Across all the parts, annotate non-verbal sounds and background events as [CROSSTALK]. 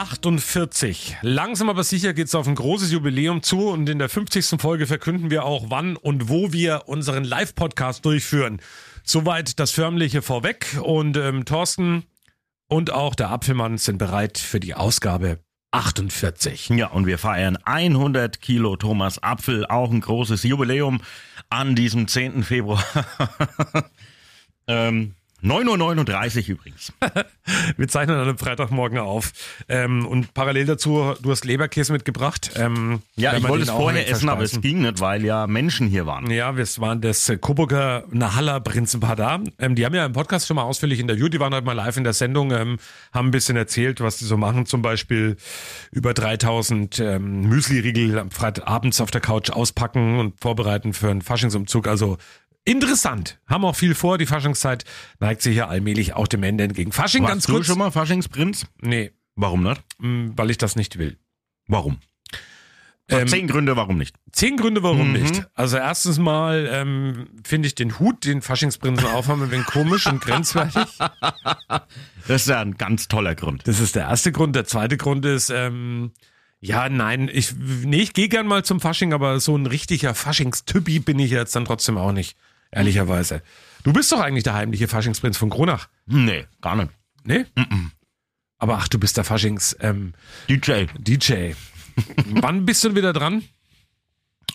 Folge 48. Langsam aber sicher geht es auf ein großes Jubiläum zu und in der 50. Folge verkünden wir auch, wann und wo wir unseren Live-Podcast durchführen. Soweit das Förmliche vorweg und ähm, Thorsten und auch der Apfelmann sind bereit für die Ausgabe 48. Ja, und wir feiern 100 Kilo Thomas Apfel, auch ein großes Jubiläum an diesem 10. Februar. [LAUGHS] ähm, 9.39 Uhr übrigens. [LAUGHS] Wir zeichnen an einem Freitagmorgen auf. Ähm, und parallel dazu, du hast Leberkäse mitgebracht. Ähm, ja, ich wollte es vorher essen, aber es ging nicht, weil ja Menschen hier waren. Ja, wir waren das Coburger Nahalla Prinzenpaar da. Ähm, die haben ja im Podcast schon mal ausführlich interviewt. Die waren halt mal live in der Sendung, ähm, haben ein bisschen erzählt, was die so machen. Zum Beispiel über 3000 ähm, Müsli-Riegel abends auf der Couch auspacken und vorbereiten für einen Faschingsumzug. Also Interessant. Haben auch viel vor. Die Faschingszeit neigt sich ja allmählich auch dem Ende entgegen. Fasching Warst ganz du kurz. schon mal Faschingsprinz? Nee, Warum nicht? mm, weil ich das nicht will. Warum? Ähm, zehn Gründe, warum nicht. Zehn Gründe, warum Mhm. nicht. Also erstens mal ähm, finde ich den Hut, den Faschingsprinzen aufhaben, ein wenig komisch und grenzwertig. [LAUGHS] Das ist ja ein ganz toller Grund. Das ist der erste Grund. Der zweite Grund ist, ähm, ja, nein, ich, nee, ich gehe gern mal zum Fasching, aber so ein richtiger Faschingstypi bin ich jetzt dann trotzdem auch nicht, ehrlicherweise. Du bist doch eigentlich der heimliche Faschingsprinz von Kronach, Nee, gar nicht. ne? Aber ach, du bist der Faschings ähm, DJ. DJ. [LAUGHS] Wann bist du wieder dran?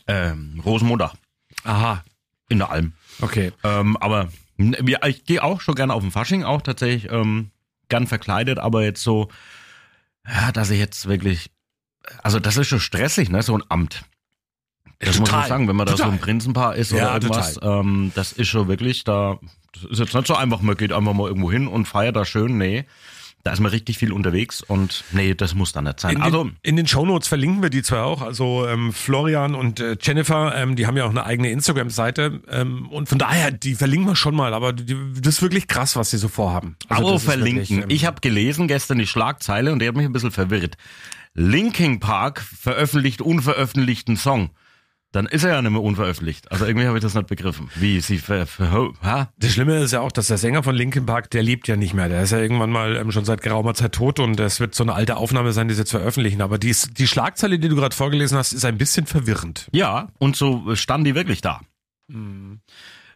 Ähm, Rosenmontag Aha, in der Alm. okay. Ähm, aber ich gehe auch schon gerne auf den Fasching, auch tatsächlich ähm, gern verkleidet, aber jetzt so, ja, dass ich jetzt wirklich, also das ist schon stressig, ne, so ein Amt. Das muss Total. man sagen, wenn man da so ein Prinzenpaar ist Ja, oder irgendwas, ähm, das ist schon wirklich, da das ist jetzt nicht so einfach, man geht einfach mal irgendwo hin und feiert da schön, nee. Da ist man richtig viel unterwegs und nee, das muss dann nicht sein. In also, den, in den Shownotes verlinken wir die zwei auch. Also ähm, Florian und äh, Jennifer, ähm, die haben ja auch eine eigene Instagram-Seite. Ähm, und von daher, die verlinken wir schon mal. Aber die, das ist wirklich krass, was sie so vorhaben. Also ist verlinken. wirklich, ähm, ich habe gelesen gestern die Schlagzeile und die hat mich ein bisschen verwirrt. Linkin Park veröffentlicht unveröffentlichten Song. Dann ist er ja nicht mehr unveröffentlicht. Also irgendwie habe ich das nicht begriffen. Wie sie ver, ver, ha? Das Schlimme ist ja auch, dass der Sänger von Linkin Park, der lebt ja nicht mehr. Der ist ja irgendwann mal ähm, schon seit geraumer Zeit tot und es wird so eine alte Aufnahme sein, die sie jetzt veröffentlichen. Aber die, die Schlagzeile, die du gerade vorgelesen hast, ist ein bisschen verwirrend. Ja, und so stand die wirklich da.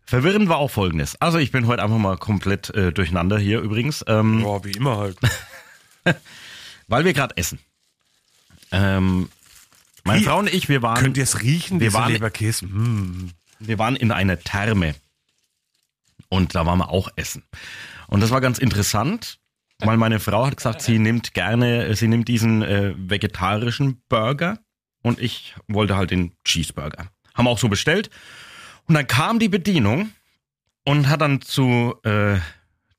Verwirrend war auch folgendes. Also ich bin heute einfach mal komplett äh, durcheinander hier übrigens. Ähm, Boah, wie immer halt. [LAUGHS] Weil wir gerade essen. Ähm, meine Frau und ich, wir waren, Könnt ihr es riechen, Wir waren- Leberkäse? Mm. wir waren in einer Therme. Und da waren wir auch essen. Und das war ganz interessant, weil meine Frau hat gesagt, sie nimmt gerne, sie nimmt diesen äh, vegetarischen Burger und ich wollte halt den Cheeseburger. Haben wir auch so bestellt. Und dann kam die Bedienung und hat dann zu, äh,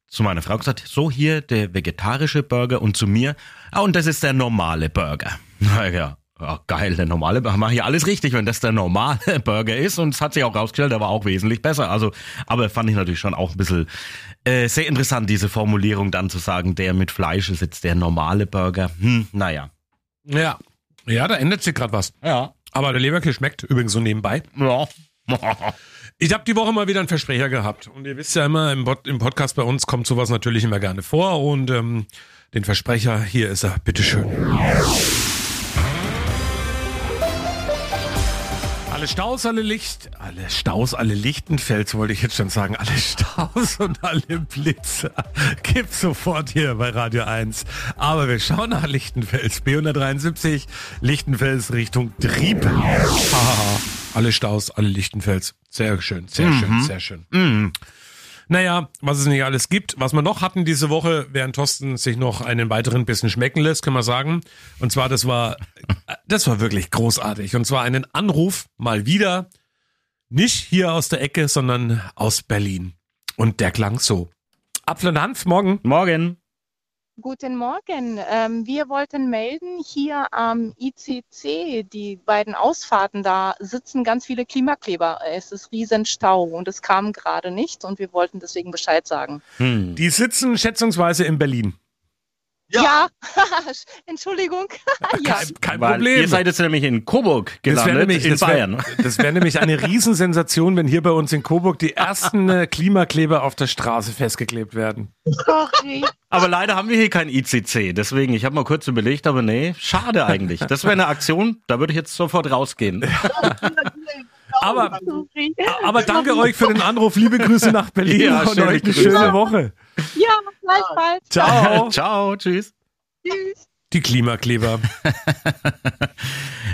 zu meiner Frau gesagt, so hier der vegetarische Burger und zu mir, ah, und das ist der normale Burger. [LAUGHS] Na ja, geil, der normale Burger. Mach hier alles richtig, wenn das der normale [LAUGHS] Burger ist. Und es hat sich auch rausgestellt, der war auch wesentlich besser. Also, aber fand ich natürlich schon auch ein bisschen äh, sehr interessant, diese Formulierung dann zu sagen, der mit Fleisch ist jetzt der normale Burger. Hm, naja. Ja. Ja, da ändert sich gerade was. Ja. Aber der Leberkäse schmeckt übrigens so nebenbei. Ja. [LAUGHS] Ich habe die Woche mal wieder einen Versprecher gehabt. Und ihr wisst ja immer, im, Pod, im Podcast bei uns kommt sowas natürlich immer gerne vor. Und ähm, den Versprecher, hier ist er, bitteschön. Alle Staus, alle Licht, alle Staus, alle Lichtenfels, wollte ich jetzt schon sagen. Alle Staus und alle Blitze [LAUGHS] gibt's sofort hier bei Radio 1. Aber wir schauen nach Lichtenfels. B173, Lichtenfels Richtung Trieb. Alle Staus, alle Lichtenfels. Sehr schön, sehr schön, sehr schön. Naja, was es nicht alles gibt. Was wir noch hatten diese Woche, während Thorsten sich noch einen weiteren Bissen schmecken lässt, können wir sagen. Und zwar, das war, das war wirklich großartig. Und zwar einen Anruf mal wieder, nicht hier aus der Ecke, sondern aus Berlin. Und der klang so. Apfel und Hanf, morgen. Morgen. Guten Morgen. Ähm, wir wollten melden, hier am ICC, die beiden Ausfahrten, da sitzen ganz viele Klimakleber. Es ist riesen Stau und es kam gerade nicht und wir wollten deswegen Bescheid sagen. Hm. Die sitzen schätzungsweise in Berlin. Ja, [LAUGHS] Entschuldigung. [LAUGHS] ja. Kein, kein Weil Problem. Ihr seid jetzt nämlich in Coburg das wäre gelandet, nämlich, in das wär, Bayern. [LAUGHS] das wär nämlich eine Riesensensation, wenn hier bei uns in Coburg die ersten äh, Klimakleber auf der Straße festgeklebt werden. Sorry. Aber leider haben wir hier kein ICC. Deswegen, ich habe mal kurz überlegt, aber nee, schade eigentlich. Das wäre eine Aktion, da würde ich jetzt sofort rausgehen. Aber, aber danke euch für den Anruf. Liebe Grüße nach [LAUGHS] Berlin Ja, und schöne euch eine Grüße. schöne Woche. Ja, gleichfalls. Ciao. [LAUGHS] Ciao, tschüss. Tschüss. Die Klimakleber. [LAUGHS]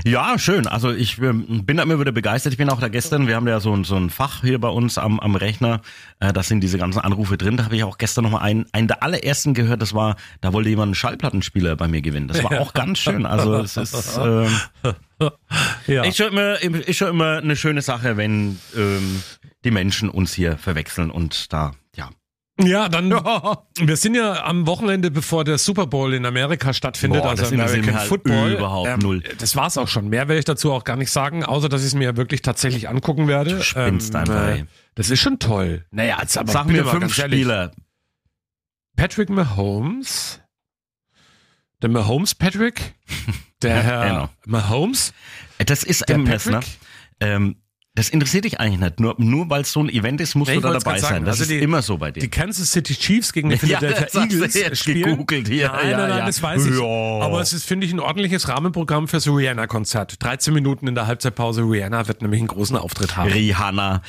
Ja, schön. Also ich ähm, bin da immer wieder begeistert. Ich bin auch da gestern, wir haben ja so ein, so ein Fach hier bei uns am, am Rechner, äh, da sind diese ganzen Anrufe drin. Da habe ich auch gestern nochmal einen, einen der allerersten gehört, das war, da wollte jemand einen Schallplattenspieler bei mir gewinnen. Das war auch ganz schön. Also es ist, ähm, [LAUGHS] Ja. ist, schon immer, ist schon immer eine schöne Sache, wenn ähm, die Menschen uns hier verwechseln und da, ja. Ja, dann, [LAUGHS] wir sind ja am Wochenende, bevor der Super Bowl in Amerika stattfindet, Boah, also American halt Football. Ähm, überhaupt null. Das war's auch schon. Mehr werde ich dazu auch gar nicht sagen, außer dass ich es mir wirklich tatsächlich angucken werde. Ähm, Du spinnst einfach, ey. das ist schon toll. Naja, jetzt aber Sag mir fünf. Spieler. Patrick Mahomes. Der Mahomes Patrick. [LAUGHS] Der Herr genau. Mahomes. Das ist Der Messner. Patrick? Ähm, das interessiert dich eigentlich nicht. Nur, nur weil es so ein Event ist, musst Nee, du da dabei sein. Das Also ist die- immer so bei dir. Die Kansas City Chiefs gegen die [LAUGHS] Ja, Philadelphia das du Eagles jetzt spielen. gegoogelt hier. Nein, Ja, nein, nein, ja. das weiß ich. Ja. Aber es ist, finde ich, ein ordentliches Rahmenprogramm fürs Rihanna-Konzert. 13 Minuten in der Halbzeitpause. Rihanna wird nämlich einen großen Auftritt haben. Rihanna.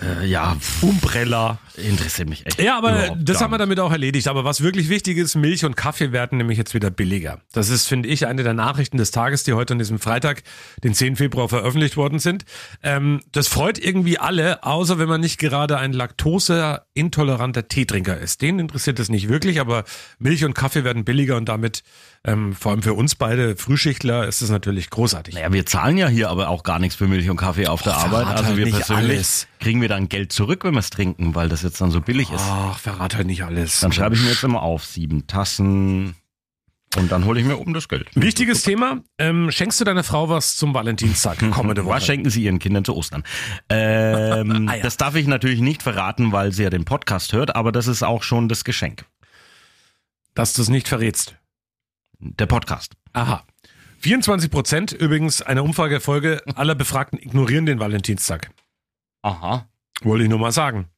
Äh, ja, Umbrella. interessiert mich echt. Ja, aber das haben wir damit auch erledigt. Aber was wirklich wichtig ist, Milch und Kaffee werden nämlich jetzt wieder billiger. Das ist, finde ich, eine der Nachrichten des Tages, die heute an diesem Freitag, den 10. Februar, veröffentlicht worden sind. Ähm, das freut irgendwie alle, außer wenn man nicht gerade ein laktoseintoleranter Teetrinker ist. Den interessiert es nicht wirklich, aber Milch und Kaffee werden billiger und damit, ähm, vor allem für uns beide Frühschichtler, ist es natürlich großartig. Naja, wir zahlen ja hier aber auch gar nichts für Milch und Kaffee auf der Arbeit. Also halt wir nicht persönlich alles. kriegen wir dann Geld zurück, wenn wir es trinken, weil das jetzt dann so billig ist. Ach, verrat halt nicht alles. Dann schreibe ich mir jetzt immer auf, sieben Tassen und dann hole ich mir oben das Geld. Wichtiges Thema. Ähm, schenkst du deiner Frau was zum Valentinstag [LAUGHS] kommende Woche? Was schenken Sie Ihren Kindern zu Ostern? Ähm, [LAUGHS] Ah, ja. Das darf ich natürlich nicht verraten, weil sie ja den Podcast hört, aber das ist auch schon das Geschenk. Dass du es nicht verrätst. Der Podcast. Aha. 24 Prozent, übrigens eine Umfragefolge aller Befragten ignorieren den Valentinstag. Aha. Wollte ich nur mal sagen.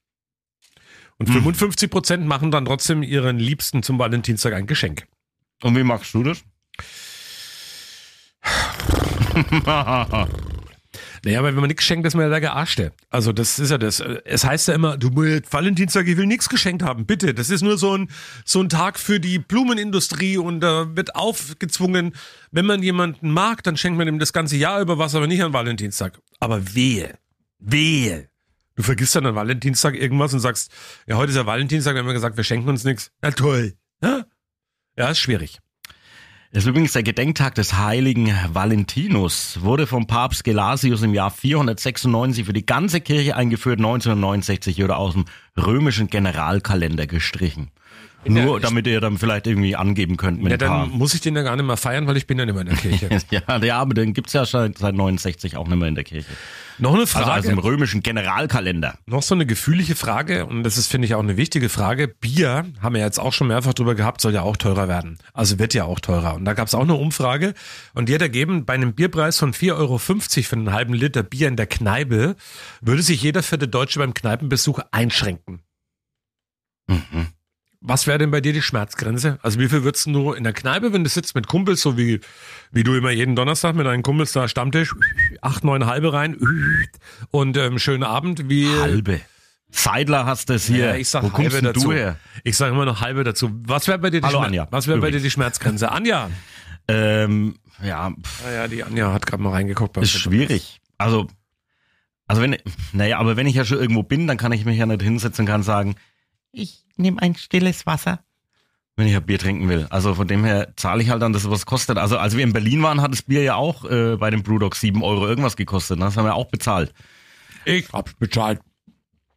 Und Hm. 55 Prozent machen dann trotzdem ihren Liebsten zum Valentinstag ein Geschenk. Und wie machst du das? [LAUGHS] Naja, aber wenn man nichts schenkt, ist man ja der Gearschte. Also das ist ja das. Es heißt ja immer, du musst Valentinstag, ich will nichts geschenkt haben. Bitte, das ist nur so ein, so ein Tag für die Blumenindustrie und da wird aufgezwungen, wenn man jemanden mag, dann schenkt man ihm das ganze Jahr über was, aber nicht an Valentinstag. Aber wehe, wehe. Du vergisst dann an Valentinstag irgendwas und sagst, ja, heute ist ja Valentinstag, wir haben ja gesagt, wir schenken uns nichts. Na toll. Ja, ja ist schwierig. Das ist übrigens der Gedenktag des heiligen Valentinus, wurde vom Papst Gelasius im Jahr 496 für die ganze Kirche eingeführt, 1969 oder aus dem römischen Generalkalender gestrichen. Nur ich- damit ihr dann vielleicht irgendwie angeben könnt mit Ja, dann muss ich den ja gar nicht mehr feiern, weil ich bin ja nicht mehr in der Kirche. [LAUGHS] Ja, ja, aber den gibt's ja schon seit 69 auch nicht mehr in der Kirche. Noch eine Also, Frage. also im römischen Generalkalender. Noch so eine gefühlige Frage, und das ist, finde ich, auch eine wichtige Frage. Bier, haben wir jetzt auch schon mehrfach drüber gehabt, soll ja auch teurer werden. Also wird ja auch teurer. Und da gab es auch eine Umfrage, und die hat ergeben, bei einem Bierpreis von 4,50 Euro für einen halben Liter Bier in der Kneipe, würde sich jeder vierte Deutsche beim Kneipenbesuch einschränken. Mhm. Was wäre denn bei dir die Schmerzgrenze? Also wie viel würdest du in der Kneipe, wenn du sitzt mit Kumpels, so wie, wie du immer jeden Donnerstag mit deinen Kumpels da Stammtisch, acht, neun halbe rein und ähm, schönen Abend, wie... Halbe. Seidler hast es hier. Ja, ich sag Wo halbe dazu. du her? Ich sage immer noch halbe dazu. Was wäre bei dir die Hallo, Schmer- Anja. Was wäre bei dir die Schmerzgrenze? Anja. Ähm, ja, Ah ja, die Anja hat gerade mal reingeguckt. ist schwierig. Also, also wenn, naja, aber wenn ich ja schon irgendwo bin, dann kann ich mich ja nicht hinsetzen und kann sagen, ich nehme ein stilles Wasser. Wenn ich ein Bier trinken will. Also von dem her zahle ich halt dann das, was es kostet. Also als wir in Berlin waren, hat das Bier ja auch äh, bei dem Brewdog 7 Euro irgendwas gekostet. ne? Das haben wir auch bezahlt. Ich hab's bezahlt.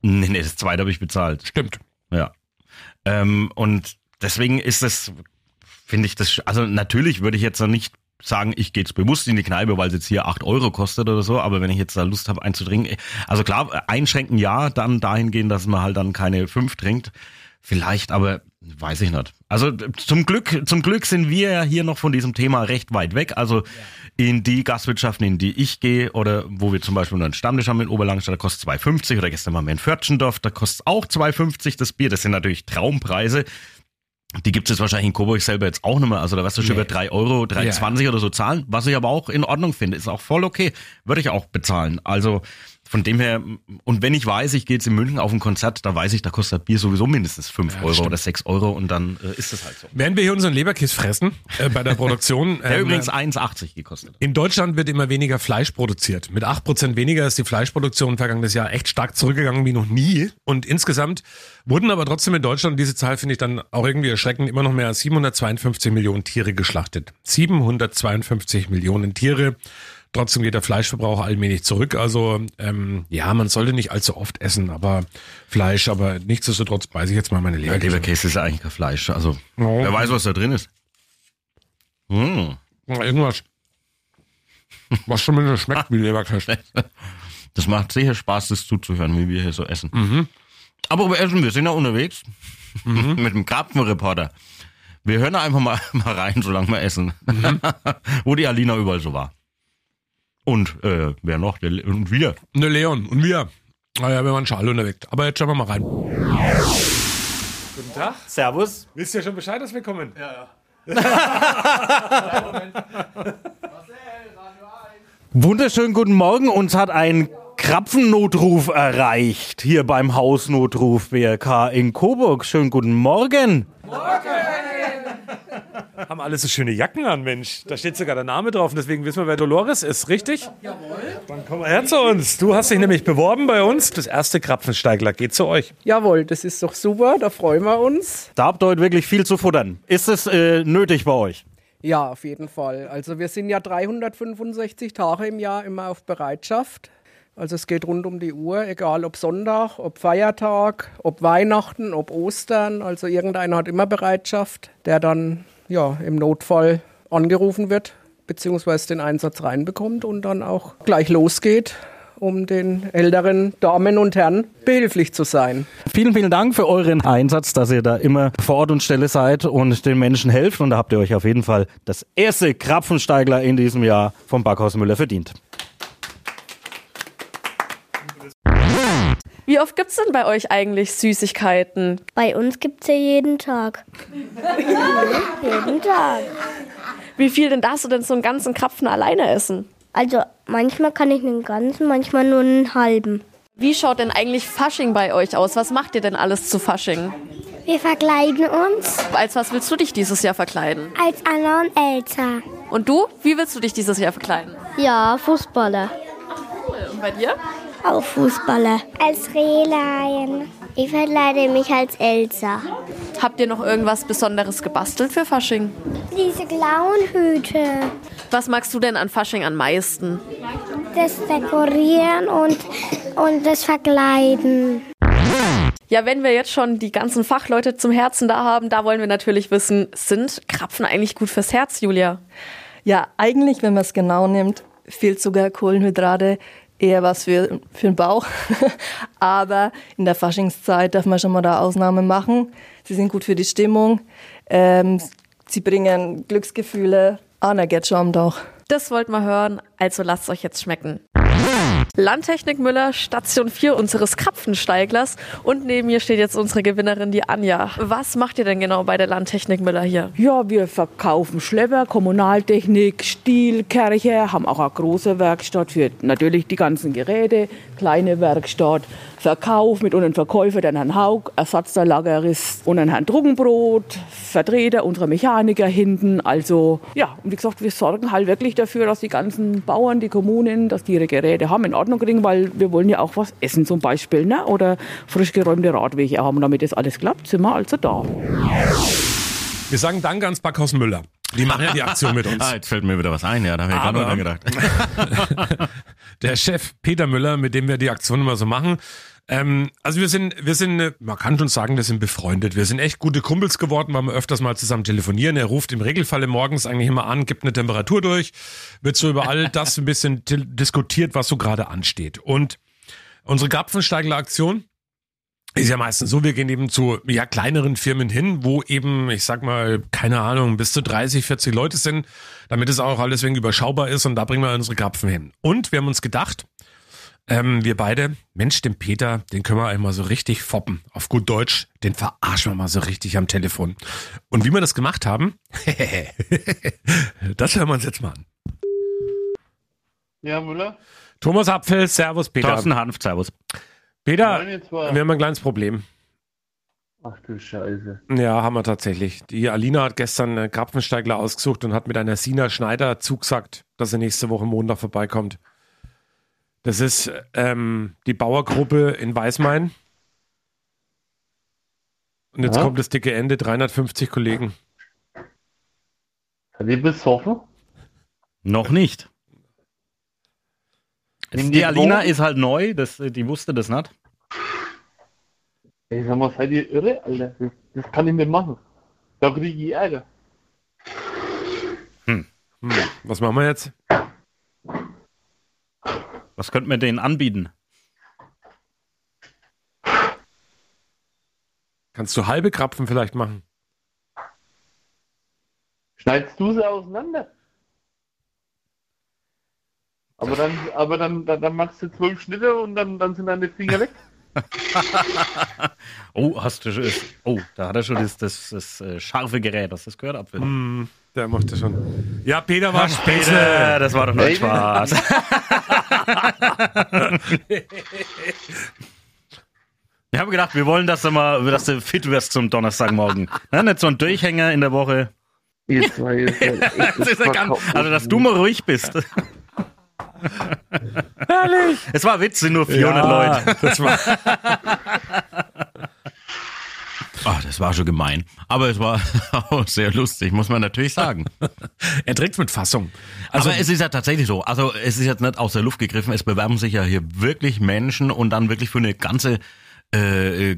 Nee, nee, das zweite habe ich bezahlt. Stimmt. Ja. Ähm, und deswegen ist das, finde ich das, also natürlich würde ich jetzt noch nicht sagen, ich gehe jetzt bewusst in die Kneipe, weil es jetzt hier 8 Euro kostet oder so, aber wenn ich jetzt da Lust habe einzutrinken, also klar, einschränken ja, dann dahingehend, dass man halt dann keine 5 trinkt, vielleicht, aber Weiß ich nicht. Also zum Glück, zum Glück sind wir ja hier noch von diesem Thema recht weit weg. Also in die Gastwirtschaften, in die ich gehe oder wo wir zum Beispiel einen Stammtisch haben in Oberlangstadt, da kostet 2,50 oder gestern waren wir in Pförtschendorf, da kostet auch 2,50 das Bier. Das sind natürlich Traumpreise. Die gibt es jetzt wahrscheinlich in Coburg selber jetzt auch nicht mehr. Also da wirst du schon Nee. über 3 Euro, 3,20 oder so zahlen, was ich aber auch in Ordnung finde. Ist auch voll okay. Würde ich auch bezahlen. Also von dem her, und wenn ich weiß, ich gehe jetzt in München auf ein Konzert, da weiß ich, da kostet das Bier sowieso mindestens 5 Euro stimmt. oder 6 Euro und dann äh, ist es halt so. Während wir hier unseren Leberkiss fressen äh, bei der Produktion. [LAUGHS] Der ähm, übrigens 1,80 gekostet. In Deutschland wird immer weniger Fleisch produziert. Mit 8% weniger ist die Fleischproduktion vergangenes Jahr echt stark zurückgegangen wie noch nie. Und insgesamt wurden aber trotzdem in Deutschland, diese Zahl finde ich dann auch irgendwie erschreckend, immer noch mehr als 752 Millionen Tiere geschlachtet. 752 Millionen Tiere. Trotzdem geht der Fleischverbrauch allmählich zurück. Also ähm, ja, man sollte nicht allzu oft essen, aber Fleisch, aber nichtsdestotrotz beiße ich jetzt mal meine Ja, Leberkäse. Leberkäse ist ja eigentlich kein Fleisch. Also, Oh. wer weiß, was da drin ist. Hm. Irgendwas, was zumindest schmeckt wie Leberkäse. [LAUGHS] Das macht sicher Spaß, das zuzuhören, wie wir hier so essen. Mhm. Aber über Essen, wir sind ja unterwegs [LAUGHS] mit dem Krapfenreporter. Wir hören einfach mal, [LAUGHS] mal rein, solange wir essen. Mhm. Wo die Alina überall so war. Und äh, wer noch? Der, Le- und wir. Ne, Leon und wir. Naja, wir waren schon alle unterwegs. Aber jetzt schauen wir mal rein. Guten Tag. Servus. Wisst ihr schon Bescheid, dass wir kommen? Ja. [LAUGHS] Wunderschönen guten Morgen. Uns hat ein Krapfennotruf erreicht hier beim Hausnotruf BRK in Coburg. Schönen guten Morgen. Haben alle so schöne Jacken an, Mensch. Da steht sogar der Name drauf und deswegen wissen wir, wer Dolores ist, richtig? Jawohl. Dann komm mal her zu uns. Du hast dich nämlich beworben bei uns. Das erste Krapfensteigler geht zu euch. Jawohl, das ist doch super, da freuen wir uns. Da habt ihr heute wirklich viel zu futtern. Ist es äh, nötig bei euch? Ja, auf jeden Fall. Also wir sind ja 365 Tage im Jahr immer auf Bereitschaft. Also es geht rund um die Uhr, egal ob Sonntag, ob Feiertag, ob Weihnachten, ob Ostern. Also irgendeiner hat immer Bereitschaft, der dann ja im Notfall angerufen wird, beziehungsweise den Einsatz reinbekommt und dann auch gleich losgeht, um den älteren Damen und Herren behilflich zu sein. Vielen, vielen Dank für euren Einsatz, dass ihr da immer vor Ort und Stelle seid und den Menschen helft. Und da habt ihr euch auf jeden Fall das erste Krapfensteigler in diesem Jahr vom Backhaus Müller verdient. Wie oft gibt's denn bei euch eigentlich Süßigkeiten? Bei uns gibt's ja jeden Tag. [LAUGHS] jeden Tag. Wie viel denn darfst du denn so einen ganzen Krapfen alleine essen? Also manchmal kann ich einen ganzen, manchmal nur einen halben. Wie schaut denn eigentlich Fasching bei euch aus? Was macht ihr denn alles zu Fasching? Wir verkleiden uns Als was willst du dich dieses Jahr verkleiden? als Anna und Elsa. Und du? Wie willst du dich dieses Jahr verkleiden? Ja, Fußballer. Und bei dir? Auch Fußballer. Als Rehlein. Ich verkleide mich als Elsa. Habt ihr noch irgendwas Besonderes gebastelt für Fasching? Diese Clownhüte. Was magst du denn an Fasching am meisten? Das Dekorieren und, und das Verkleiden. Ja, wenn wir jetzt schon die ganzen Fachleute zum Herzen da haben, da wollen wir natürlich wissen, sind Krapfen eigentlich gut fürs Herz, Julia? Ja, eigentlich, wenn man es genau nimmt, fehlt sogar Kohlenhydrate eher was für, für den Bauch. [LAUGHS] Aber in der Faschingszeit darf man schon mal da Ausnahmen machen. Sie sind gut für die Stimmung. Ähm, sie bringen Glücksgefühle. Ah, na, geht schon Tag. Das wollt mal hören, also lasst euch jetzt schmecken. Landtechnik Müller, Station 4 unseres Krapfensteiglers. Und neben mir steht jetzt unsere Gewinnerin, die Anja. Was macht ihr denn genau bei der Landtechnik Müller hier? Ja, wir verkaufen Schlepper, Kommunaltechnik, Stiel, Kirche, haben auch eine große Werkstatt für natürlich die ganzen Geräte, kleine Werkstatt, Verkauf mit unseren Verkäufer, den Herrn Haug, Ersatzteillagerist und Herrn Druckenbrot, Vertreter unserer Mechaniker hinten. Also ja, und wie gesagt, wir sorgen halt wirklich dafür, dass die ganzen Bauern, die Kommunen, dass die ihre Geräte haben, in Ordnung kriegen, weil wir wollen ja auch was essen zum Beispiel, ne? oder frisch geräumte Radwege haben. Damit das alles klappt, sind wir also da. Wir sagen Danke ans Backhaus Müller. Die machen ja die Aktion mit [LAUGHS] uns. Ah, jetzt fällt mir wieder was ein, ja, da habe ich gerade noch dran gedacht. [LAUGHS] der Chef Peter Müller, mit dem wir die Aktion immer so machen. Ähm, also wir sind, wir sind, man kann schon sagen, wir sind befreundet. Wir sind echt gute Kumpels geworden, weil wir öfters mal zusammen telefonieren. Er ruft im Regelfalle morgens eigentlich immer an, gibt eine Temperatur durch, wird so über all [LAUGHS] das ein bisschen diskutiert, was so gerade ansteht. Und unsere Grapfensteigler Aktion ist ja meistens so, wir gehen eben zu ja, kleineren Firmen hin, wo eben, ich sag mal, keine Ahnung, bis zu 30, 40 Leute sind, damit es auch alles wegen überschaubar ist und da bringen wir unsere Krapfen hin. Und wir haben uns gedacht, ähm, wir beide, Mensch, den Peter, den können wir einmal so richtig foppen. Auf gut Deutsch, den verarschen wir mal so richtig am Telefon. Und wie wir das gemacht haben, [LAUGHS] das hören wir uns jetzt mal an. Ja, Müller? Thomas Apfel, Servus Peter. Thorsten Hanf, Servus. Peter, wir haben ein kleines Problem. Ach du Scheiße. Ja, haben wir tatsächlich. Die Alina hat gestern einen Krapfensteigler ausgesucht und hat mit einer Sina Schneider zugesagt, dass sie nächste Woche Montag vorbeikommt. Das ist ähm, die Bauergruppe in Weißmain. Und jetzt Ja. kommt das dicke Ende, 350 Kollegen. Hat die besoffen? Noch nicht. Nimm Die die Alina Drogen? ist halt neu, das, die wusste das nicht. Ey, sag mal, seid ihr irre, Alter? Das, das kann ich nicht machen. Da krieg ich Ärger. Hm, was machen wir jetzt? Was könnten wir denen anbieten? Kannst du halbe Krapfen vielleicht machen? Schneidest du sie auseinander? Aber dann, aber dann, dann, dann machst du zwölf Schnitte und dann, dann sind deine Finger weg. [LAUGHS] Oh, hast du schon. Oh, da hat er schon das, das, das, äh, scharfe Gerät, hast du das gehört, Apfel? Hm, der macht das schon. Ja, Peter war Peter, Späße. das war doch nur Spaß. Ich habe gedacht, wir wollen, dass du mal, dass du fit wirst zum Donnerstagmorgen. Ja, nicht so ein Durchhänger in der Woche. [LAUGHS] Ja Das ist ja ganz, also, dass du mal ruhig bist. Herrlich. Es war Witz, sind nur 400 Leute. Das war, [LAUGHS] Ah, das war schon gemein. Aber es war [LAUGHS] auch sehr lustig, muss man natürlich sagen. [LAUGHS] er trägt mit Fassung. Also Aber es ist ja tatsächlich so. Also es ist jetzt nicht aus der Luft gegriffen. Es bewerben sich ja hier wirklich Menschen und dann wirklich für eine ganze äh,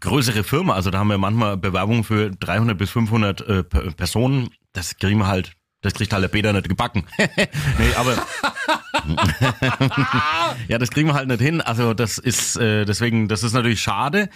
größere Firma. Also da haben wir manchmal Bewerbungen für 300 bis 500 äh, Personen. Das kriegen wir halt, das kriegt halt der Peter nicht gebacken. [LAUGHS] nee, aber ja, das kriegen wir halt nicht hin. Also das ist äh, deswegen, das ist natürlich schade.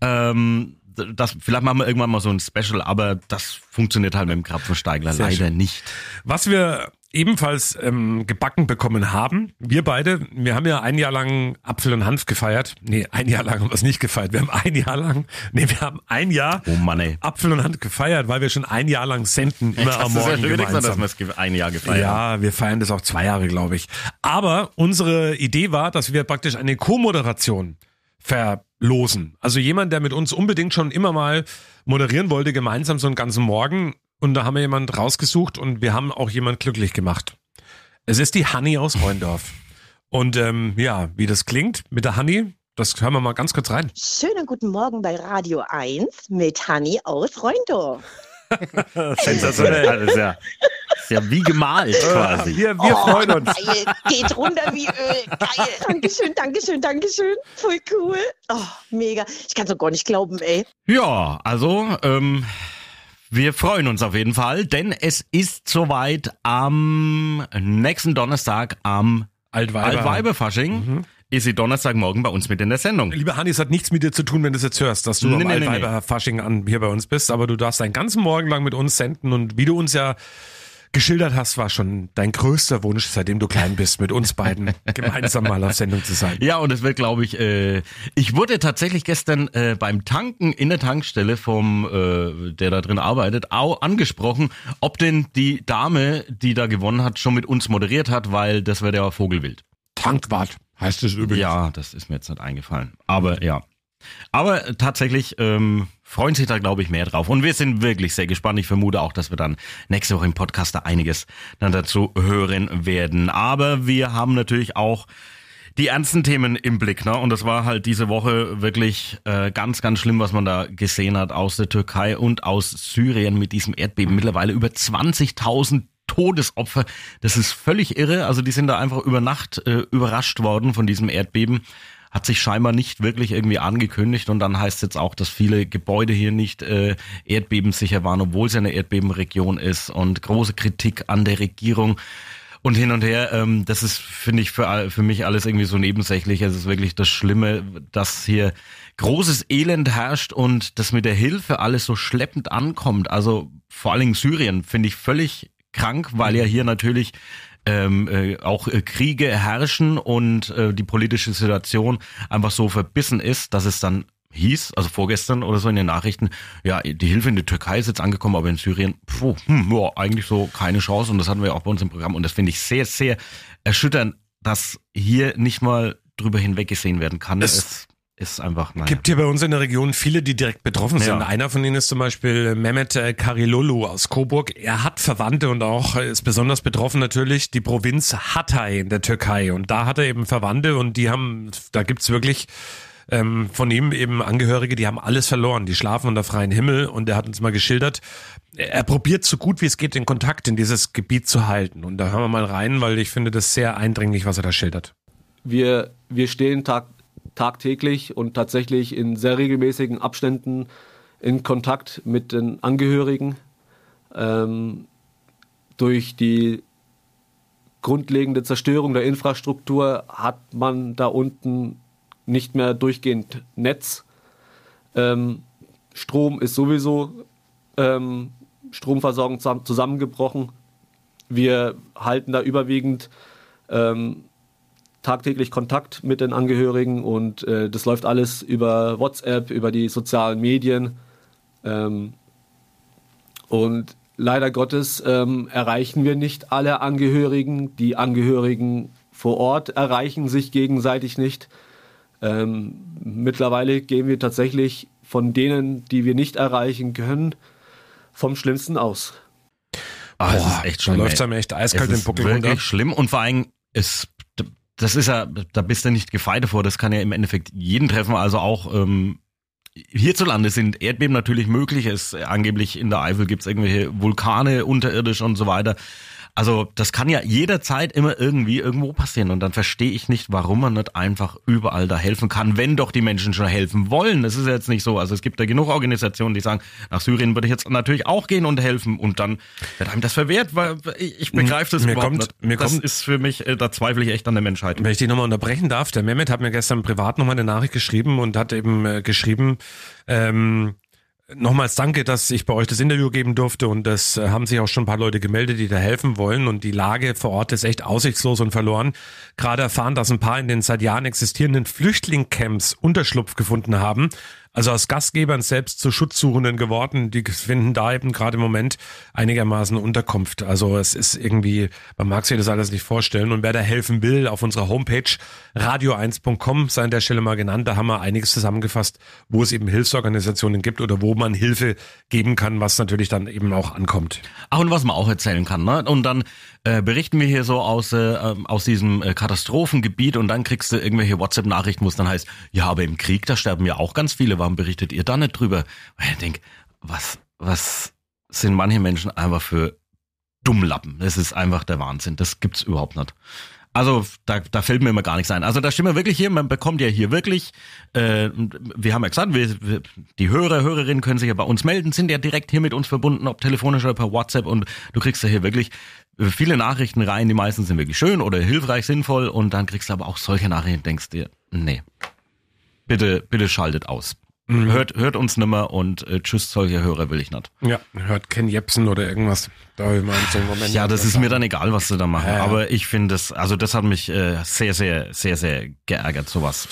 Ähm, das, vielleicht machen wir irgendwann mal so ein Special, aber das funktioniert halt mit dem Krapfensteigler Sehr leider schön. nicht. Was wir ebenfalls ähm, gebacken bekommen haben, wir beide, wir haben ja ein Jahr lang Apfel und Hanf gefeiert. Nee, ein Jahr lang haben wir es nicht gefeiert. Wir haben ein Jahr lang, nee, wir haben ein Jahr Oh Mann, ey. Apfel und Hanf gefeiert, weil wir schon ein Jahr lang senden, [LAUGHS] immer am Das ist ja Morgen wieder gesagt, dass gemeinsam. wir es ein Jahr gefeiert haben. Ja, wir feiern das auch zwei Jahre, glaube ich. Aber unsere Idee war, dass wir praktisch eine Co-Moderation verlosen. Also jemand, der mit uns unbedingt schon immer mal moderieren wollte, gemeinsam so einen ganzen Morgen. Und da haben wir jemand rausgesucht und wir haben auch jemand glücklich gemacht. Es ist die Hanni aus Reundorf. Und ähm, ja, wie das klingt mit der Hanni, das hören wir mal ganz kurz rein. Schönen guten Morgen bei Radio 1 mit Hanni aus Reundorf. [LAUGHS] Sensationell. Das ist ja, das ist ja wie gemalt quasi. Wir, wir freuen uns. Geil, geht runter wie Öl. Geil. Dankeschön, Dankeschön, Dankeschön. Voll cool. Oh, mega. Ich kann es doch gar nicht glauben, ey. Ja, also ähm, wir freuen uns auf jeden Fall, denn es ist soweit am nächsten Donnerstag am Altweiber. Altweiberfasching. Ist sie Donnerstagmorgen bei uns mit in der Sendung. Liebe Hanni, es hat nichts mit dir zu tun, wenn du es jetzt hörst, dass du Nee, am nee, nee, Altweiber Fasching an hier bei uns bist, aber du darfst deinen ganzen Morgen lang mit uns senden und wie du uns ja geschildert hast, war schon dein größter Wunsch, seitdem du klein bist, mit uns beiden [LAUGHS] gemeinsam mal auf Sendung zu sein. Ja, und es wird, glaube ich, äh, ich wurde tatsächlich gestern äh, beim Tanken in der Tankstelle vom, äh, der da drin arbeitet, auch angesprochen, ob denn die Dame, die da gewonnen hat, schon mit uns moderiert hat, weil das wäre der Vogelwild. Tankwart heißt es übrigens. Ja, das ist mir jetzt nicht eingefallen. Aber ja. Aber tatsächlich ähm, freuen sich da, glaube ich, mehr drauf. Und wir sind wirklich sehr gespannt. Ich vermute auch, dass wir dann nächste Woche im Podcast da einiges dann dazu hören werden. Aber wir haben natürlich auch die ernsten Themen im Blick. Ne? Und das war halt diese Woche wirklich äh, ganz, ganz schlimm, was man da gesehen hat aus der Türkei und aus Syrien mit diesem Erdbeben. Mittlerweile über 20.000 Todesopfer. Das ist völlig irre. Also die sind da einfach über Nacht äh, überrascht worden von diesem Erdbeben. Hat sich scheinbar nicht wirklich irgendwie angekündigt und dann heißt es jetzt auch, dass viele Gebäude hier nicht äh, erdbebensicher waren, obwohl es ja eine Erdbebenregion ist und große Kritik an der Regierung. und hin und her. Ähm, das ist, finde ich, für, für mich alles irgendwie so nebensächlich. Es ist wirklich das Schlimme, dass hier großes Elend herrscht und das mit der Hilfe alles so schleppend ankommt. Also vor allen Dingen Syrien finde ich völlig krank, weil ja hier natürlich ähm, äh, auch äh, Kriege herrschen und äh, die politische Situation einfach so verbissen ist, dass es dann hieß, also vorgestern oder so in den Nachrichten, ja, die Hilfe in der Türkei ist jetzt angekommen, aber in Syrien, puh, hm, ja, eigentlich so keine Chance und das hatten wir ja auch bei uns im Programm und das finde ich sehr, sehr erschütternd, dass hier nicht mal drüber hinweggesehen werden kann. Es- Es, ist einfach, naja. gibt hier bei uns in der Region viele, die direkt betroffen sind. Ja. Einer von ihnen ist zum Beispiel Mehmet äh, Karilolu aus Coburg. Er hat Verwandte und auch äh, ist besonders betroffen natürlich die Provinz Hatay in der Türkei. Und da hat er eben Verwandte und die haben, da gibt's wirklich ähm, von ihm eben Angehörige, die haben alles verloren. Die schlafen unter freiem Himmel und er hat uns mal geschildert, er probiert so gut wie es geht den Kontakt in dieses Gebiet zu halten. Und da hören wir mal rein, weil ich finde das sehr eindringlich, was er da schildert. Wir, wir stehen tag, tagtäglich und tatsächlich in sehr regelmäßigen Abständen in Kontakt mit den Angehörigen. Ähm, durch die grundlegende Zerstörung der Infrastruktur hat man da unten nicht mehr durchgehend Netz. Ähm, Strom ist sowieso ähm, Stromversorgung zusammen- zusammengebrochen. Wir halten da überwiegend ähm, tagtäglich Kontakt mit den Angehörigen und äh, das läuft alles über WhatsApp, über die sozialen Medien. Ähm, und leider Gottes ähm, erreichen wir nicht alle Angehörigen. Die Angehörigen vor Ort erreichen sich gegenseitig nicht. Ähm, mittlerweile gehen wir tatsächlich von denen, die wir nicht erreichen können, vom Schlimmsten aus. Ah, es Boah, ist echt läuft's ey. einem echt eiskalt es den wirklich runter. schlimm und vor allem ist das ist ja, da bist du nicht gefeit davor. Das kann ja im Endeffekt jeden treffen. Also auch ähm, hierzulande sind Erdbeben natürlich möglich. Es angeblich in der Eifel gibt's irgendwelche Vulkane unterirdisch und so weiter. Also das kann ja jederzeit immer irgendwie irgendwo passieren und dann verstehe ich nicht, warum man nicht einfach überall da helfen kann, wenn doch die Menschen schon helfen wollen. Das ist ja jetzt nicht so. Also es gibt da genug Organisationen, die sagen, nach Syrien würde ich jetzt natürlich auch gehen und helfen und dann wird einem das verwehrt, weil ich ich begreife das Mir überhaupt kommt- nicht. mir das kommt- ist für mich, äh, da zweifle ich echt an der Menschheit. Wenn ich dich nochmal unterbrechen darf, der Mehmet hat mir gestern privat nochmal eine Nachricht geschrieben und hat eben äh, geschrieben, ähm, nochmals danke, dass ich bei euch das Interview geben durfte und das äh, haben sich auch schon ein paar Leute gemeldet, die da helfen wollen und die Lage vor Ort ist echt aussichtslos und verloren. Gerade erfahren, dass ein paar in den seit Jahren existierenden Flüchtlingcamps Unterschlupf gefunden haben. Also aus Gastgebern selbst zu Schutzsuchenden geworden, die finden da eben gerade im Moment einigermaßen Unterkunft. Also es ist irgendwie, man mag sich das alles nicht vorstellen. Und wer da helfen will, auf unserer Homepage radio1.com sei an der Stelle mal genannt, da haben wir einiges zusammengefasst, wo es eben Hilfsorganisationen gibt oder wo man Hilfe geben kann, was natürlich dann eben auch ankommt. Ach, und was man auch erzählen kann, ne? Und dann äh, berichten wir hier so aus, äh, ähm, aus diesem äh, Katastrophengebiet und dann kriegst du irgendwelche WhatsApp-Nachrichten, wo es dann heißt, ja, aber im Krieg, da sterben ja auch ganz viele, warum berichtet ihr da nicht drüber? Und ich denk, was, was sind manche Menschen einfach für Dummlappen? Das ist einfach der Wahnsinn. Das gibt's überhaupt nicht. Also da, da fällt mir immer gar nichts ein. Also da stimmt wir wirklich hier, man bekommt ja hier wirklich, äh, wir haben ja gesagt, wir, wir, die Hörer, Hörerinnen können sich ja bei uns melden, sind ja direkt hier mit uns verbunden, ob telefonisch oder per WhatsApp und du kriegst ja hier wirklich viele Nachrichten rein, die meisten sind wirklich schön oder hilfreich, sinnvoll und dann kriegst du aber auch solche Nachrichten denkst dir, nee, bitte, bitte schaltet aus. Mhm. Hört, hört uns nimmer und äh, tschüss, solche Hörer will ich nicht. Ja, hört Ken Jepsen oder irgendwas. Da will man so Moment. Ja, das ist mir dann egal, was sie da machen. Ja. Aber ich finde das, also das hat mich äh, sehr, sehr, sehr, sehr geärgert, sowas.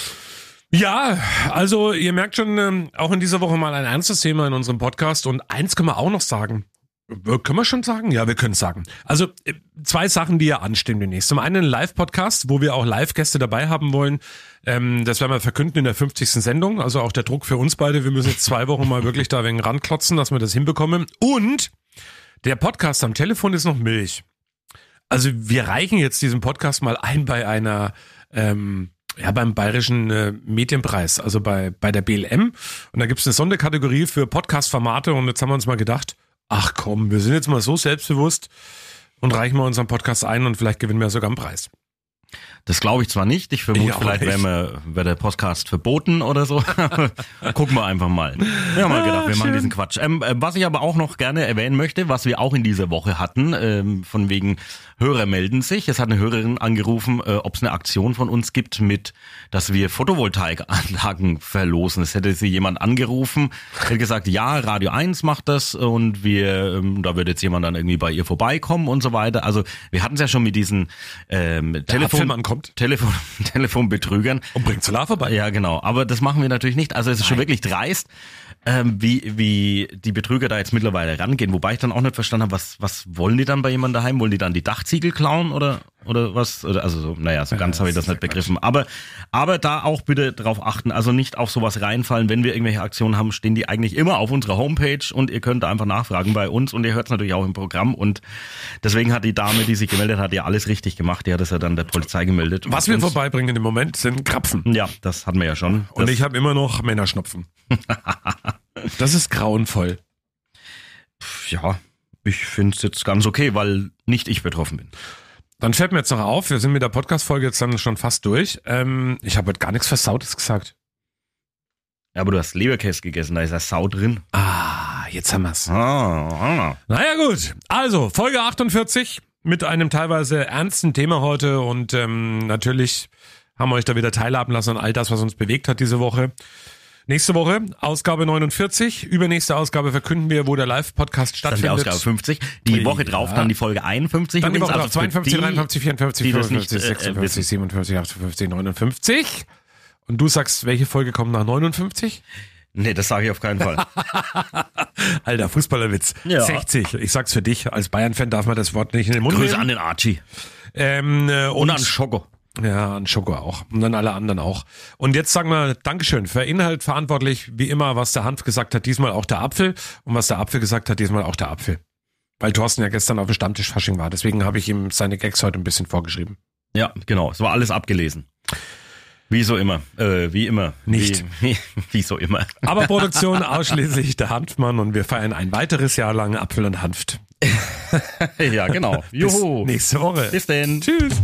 Ja, also ihr merkt schon, ähm, auch in dieser Woche mal ein ernstes Thema in unserem Podcast. Und eins können wir auch noch sagen. Können wir schon sagen? Ja, wir können es sagen. Also äh, zwei Sachen, die ja anstehen demnächst. Zum einen ein Live-Podcast, wo wir auch Live-Gäste dabei haben wollen. Ähm, das werden wir verkünden in der 50. Sendung. Also auch der Druck für uns beide. Wir müssen jetzt zwei Wochen mal wirklich da wegen ranklotzen, dass wir das hinbekommen. Und der Podcast am Telefon ist noch Milch. Also wir reichen jetzt diesen Podcast mal ein bei einer ähm, ja, beim Bayerischen äh, Medienpreis, also bei, bei der BLM. Und da gibt's eine Sonderkategorie für Podcast-Formate und jetzt haben wir uns mal gedacht, ach komm, wir sind jetzt mal so selbstbewusst und reichen mal unseren Podcast ein und vielleicht gewinnen wir sogar einen Preis. Das glaube ich zwar nicht. Ich vermute, Ich vielleicht wäre wäre der Podcast verboten oder so. [LAUGHS] Gucken wir einfach mal. Wir haben mal gedacht, wir machen diesen Quatsch. Ähm, äh, was ich aber auch noch gerne erwähnen möchte, was wir auch in dieser Woche hatten, ähm, von wegen Hörer melden sich. Es hat eine Hörerin angerufen, äh, ob es eine Aktion von uns gibt mit, dass wir Photovoltaikanlagen verlosen. Es hätte sie jemand angerufen, hätte gesagt, ja, Radio 1 macht das und wir, ähm, da wird jetzt jemand dann irgendwie bei ihr vorbeikommen und so weiter. Also wir hatten es ja schon mit diesen ähm, Telefon, kommt. Telefon, [LAUGHS] Telefonbetrügern. Und bringt Solar vorbei. Ja, genau. Aber das machen wir natürlich nicht. Also es ist schon wirklich dreist, ähm, wie, wie die Betrüger da jetzt mittlerweile rangehen. Wobei ich dann auch nicht verstanden habe, was, was wollen die dann bei jemandem daheim? Wollen die dann die Dachziegel klauen oder, oder was? Oder, also so, naja, so ganz habe ich das nicht begriffen. Aber, aber da auch bitte drauf achten. Also nicht auf sowas reinfallen. Wenn wir irgendwelche Aktionen haben, stehen die eigentlich immer auf unserer Homepage und ihr könnt da einfach nachfragen bei uns und ihr hört es natürlich auch im Programm. Und deswegen hat die Dame, die sich gemeldet hat, ja alles richtig gemacht. Die hat es ja dann der Polizei gemeldet. Was wir vorbeibringen im Moment sind Krapfen. Ja, das hatten wir ja schon. Und Das- ich habe immer noch Männerschnupfen. [LAUGHS] das ist grauenvoll. ja, ich finde es jetzt ganz okay, weil nicht ich betroffen bin. Dann fällt mir jetzt noch auf, wir sind mit der Podcast-Folge jetzt dann schon fast durch. Ähm, ich habe heute gar nichts Versautes gesagt. Ja, aber du hast Leberkäse gegessen, da ist ja Sau drin. Ah, jetzt haben wir's. Ah, Naja gut, also Folge 48 mit einem teilweise ernsten Thema heute und ähm, natürlich haben wir euch da wieder teilhaben lassen an all das, was uns bewegt hat diese Woche. Nächste Woche, Ausgabe 49. Übernächste Ausgabe verkünden wir, wo der Live-Podcast Dann die stattfindet. Ausgabe 50. Die Woche Ja. drauf dann die Folge 51. Dann die Woche drauf Also für 52, die, 53, 54, die das 55, nicht, äh, 56, wissen. 57, 58, 59. Und du sagst, welche Folge kommt nach 59? Nee, das sage ich auf keinen Fall. [LAUGHS] Alter, Fußballerwitz. Ja. 60. Ich sag's für dich. Als Bayern-Fan darf man das Wort nicht in den Mund Grüße nehmen. an den Archie. Ähm, äh, Und an Schoko. Ja, an Schoko auch. Und dann alle anderen auch. Und jetzt sagen wir Dankeschön. Für Inhalt verantwortlich, wie immer, was der Hanf gesagt hat, diesmal auch der Apfel. Und was der Apfel gesagt hat, diesmal auch der Apfel. Weil Thorsten ja gestern auf dem Stammtisch Fasching war. Deswegen habe ich ihm seine Gags heute ein bisschen vorgeschrieben. Ja, genau. Es war alles abgelesen. Wie so immer. Äh, wie immer. Nicht. Wie, wie, [LAUGHS] wie so immer. Aber [LAUGHS] Produktion ausschließlich der Hanfmann und wir feiern ein weiteres Jahr lang Apfel und Hanft. [LAUGHS] ja, genau. Bis Juhu. nächste Woche. Bis denn. Tschüss.